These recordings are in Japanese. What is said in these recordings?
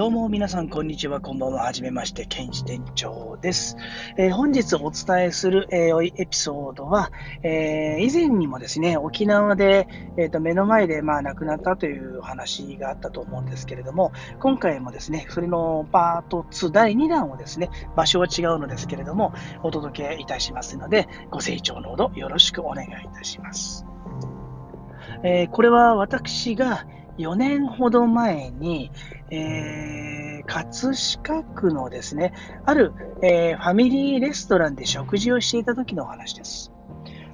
どうも皆さん、こんにちは。こんばんは。はじめまして、ケンジ店長です。えー、本日お伝えする、えー、エピソードは、えー、以前にもですね、沖縄で、えーと、目の前で、まあ、亡くなったという話があったと思うんですけれども、今回もですね、それのパート2第2弾をですね、場所は違うのですけれども、お届けいたしますので、ご清聴のほどよろしくお願いいたします。えこれは私が、4年ほど前に、えー、葛飾区のですね、ある、えー、ファミリーレストランで食事をしていた時のお話です。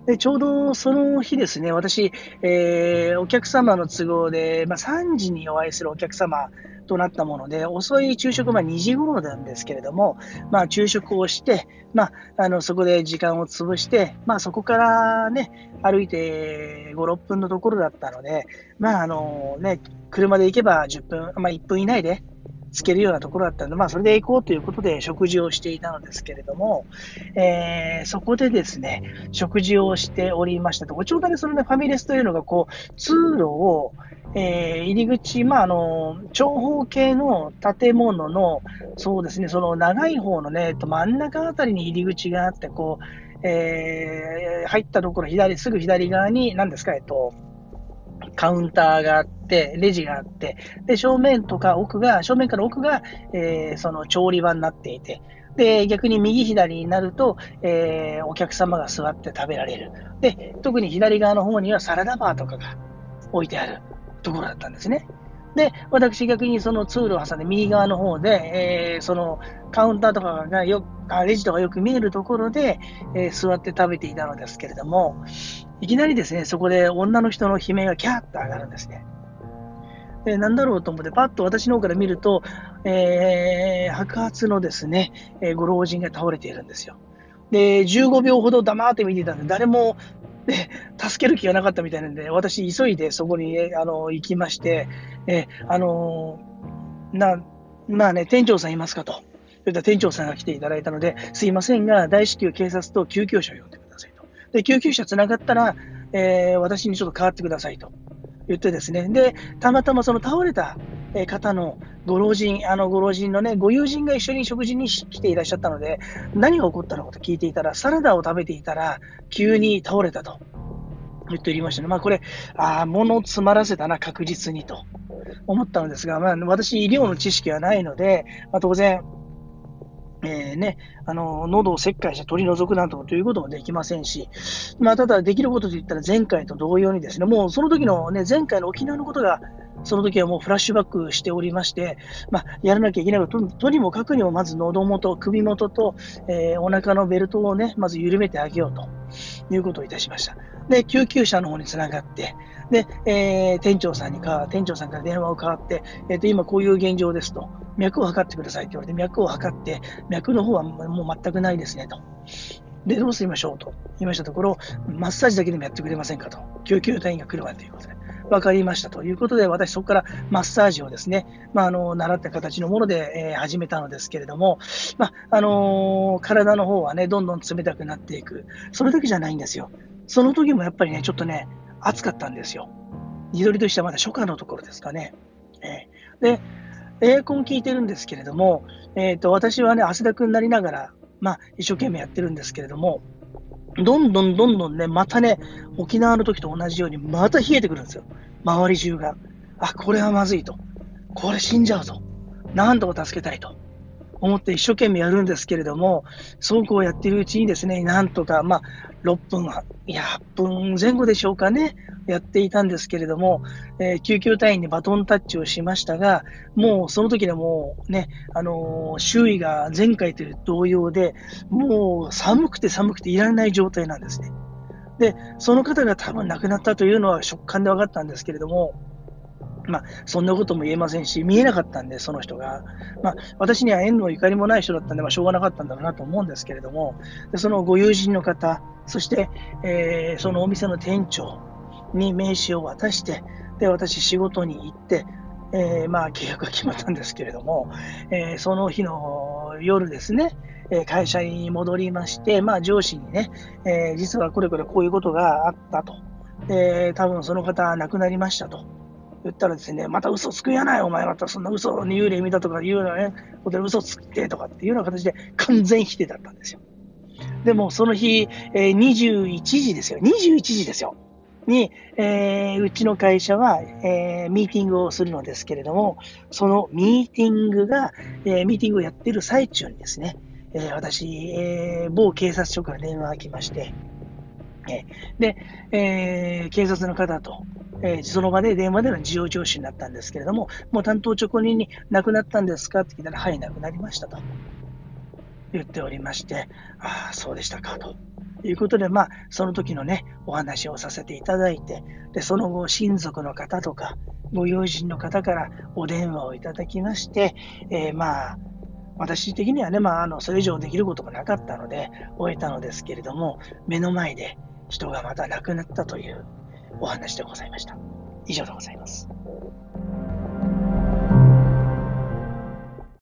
でちょうどその日ですね、私、えー、お客様の都合で、まあ、3時にお会いするお客様となったもので、遅い昼食、まあ、2時頃なんですけれども、まあ、昼食をして、まあ、あのそこで時間を潰して、まあ、そこからね、歩いて5、6分のところだったので、まああのね、車で行けば10分、まあ、1分以内でつけるようなところだったので、まあ、それで行こうということで食事をしていたのですけれども、えー、そこでですね、食事をしておりましたと、ちょうどね、そのね、ファミレスというのが、こう、通路を、えー、入り口、まあ、あの、長方形の建物の、そうですね、その長い方のね、真ん中あたりに入り口があって、こう、えー、入ったところ、左、すぐ左側に、何ですか、えっと、カウンターがあって、レジがあって、で、正面とか奥が、正面から奥が、えー、その調理場になっていて、で、逆に右左になると、えー、お客様が座って食べられる。で、特に左側の方にはサラダバーとかが置いてあるところだったんですね。で、私逆にその通路を挟んで右側の方で、えー、そのカウンターとかがよあ、レジとかよく見えるところで、えー、座って食べていたのですけれども、いきなりですね、そこで女の人の悲鳴がキャーッと上がるんですね。で、なんだろうと思って、パッと私の方から見ると、えー、白髪のですね、えー、ご老人が倒れているんですよ。で、15秒ほど黙って見てたんで、誰も、ね、助ける気がなかったみたいなんで、私、急いでそこに、あの行きまして、えあのな、まあね、店長さんいますかと。それった店長さんが来ていただいたので、すいませんが、大至急警察と救急車を呼んでください。で、救急車つながったら、えー、私にちょっと代わってくださいと言ってですね、で、たまたまその倒れた方のご老人、あのご老人のね、ご友人が一緒に食事に来ていらっしゃったので、何が起こったのかと聞いていたら、サラダを食べていたら、急に倒れたと言っておりましたね。まあこれ、ああ、物を詰まらせたな、確実にと思ったのですが、まあ私、医療の知識はないので、まあ、当然、えー、ね、あの、喉を切開して取り除くなんということもできませんし、まあ、ただできることといったら前回と同様にですね、もうその時のね、前回の沖縄のことが、その時はもうフラッシュバックしておりまして、まあ、やらなきゃいけないこと、とにもかくにもまず喉元、首元と、えー、お腹のベルトをね、まず緩めてあげようということをいたしました。で、救急車の方につながって、で、えー、店長さんにか、店長さんから電話を代わって、えっ、ー、と、今こういう現状ですと、脈を測ってくださいって言われて、脈を測って、脈の方はもう全くないですねと。で、どうしましょうと言いましたところ、マッサージだけでもやってくれませんかと。救急隊員が来るわということで。分かりましたということで、私そこからマッサージをですね、まあ、あの、習った形のもので、え、始めたのですけれども、まあ、あの、体の方はね、どんどん冷たくなっていく。それだけじゃないんですよ。その時もやっぱりね、ちょっとね、暑かったんですよ。自撮りとしてはまだ初夏のところですかね。えー、で、エアコン効いてるんですけれども、え、ー、と、私はね、汗だくになりながら、まあ、一生懸命やってるんですけれども、どんどんどんどんね、またね、沖縄の時と同じように、また冷えてくるんですよ。周り中が。あ、これはまずいと。これ死んじゃうと。なんとか助けたいと。思って一生懸命やるんですけれども、そうこうやっているうちにですね、なんとか、まあ、6分、8分前後でしょうかね、やっていたんですけれども、えー、救急隊員にバトンタッチをしましたが、もうその時でもうね、あのー、周囲が前回という同様で、もう寒くて寒くていられない状態なんですね。で、その方が多分亡くなったというのは直感で分かったんですけれども、まあ、そんなことも言えませんし、見えなかったんで、その人が。まあ、私には縁のゆかりもない人だったんで、まあ、しょうがなかったんだろうなと思うんですけれども、でそのご友人の方、そして、えー、そのお店の店長に名刺を渡して、で、私仕事に行って、えー、まあ、契約が決まったんですけれども、えー、その日の夜ですね、え会社に戻りまして、まあ、上司にね、え実はこれこれこういうことがあったと。で、多分その方亡くなりましたと。言ったらですね、また嘘つくやない、お前またそんな嘘に幽霊見たとか言うのね、ことで嘘つってとかっていうような形で完全否定だったんですよ。でもその日、えー、21時ですよ。21時ですよ。に、えー、うちの会社は、えー、ミーティングをするのですけれども、そのミーティングが、え、ミーティングをやってる最中にですね、え私、え某警察署から電話が来まして、えで、え警察の方と、えその場で電話での事情聴取になったんですけれども、もう担当直人に亡くなったんですか？って聞いたら、はい、亡くなりましたと言っておりまして、ああ、そうでしたかと。いうことで、まあ、その時のね、お話をさせていただいて、で、その後、親族の方とか、ご友人の方からお電話をいただきまして、えー、まあ、私的にはね、まあ、あの、それ以上できることがなかったので、終えたのですけれども、目の前で人がまた亡くなったというお話でございました。以上でございます。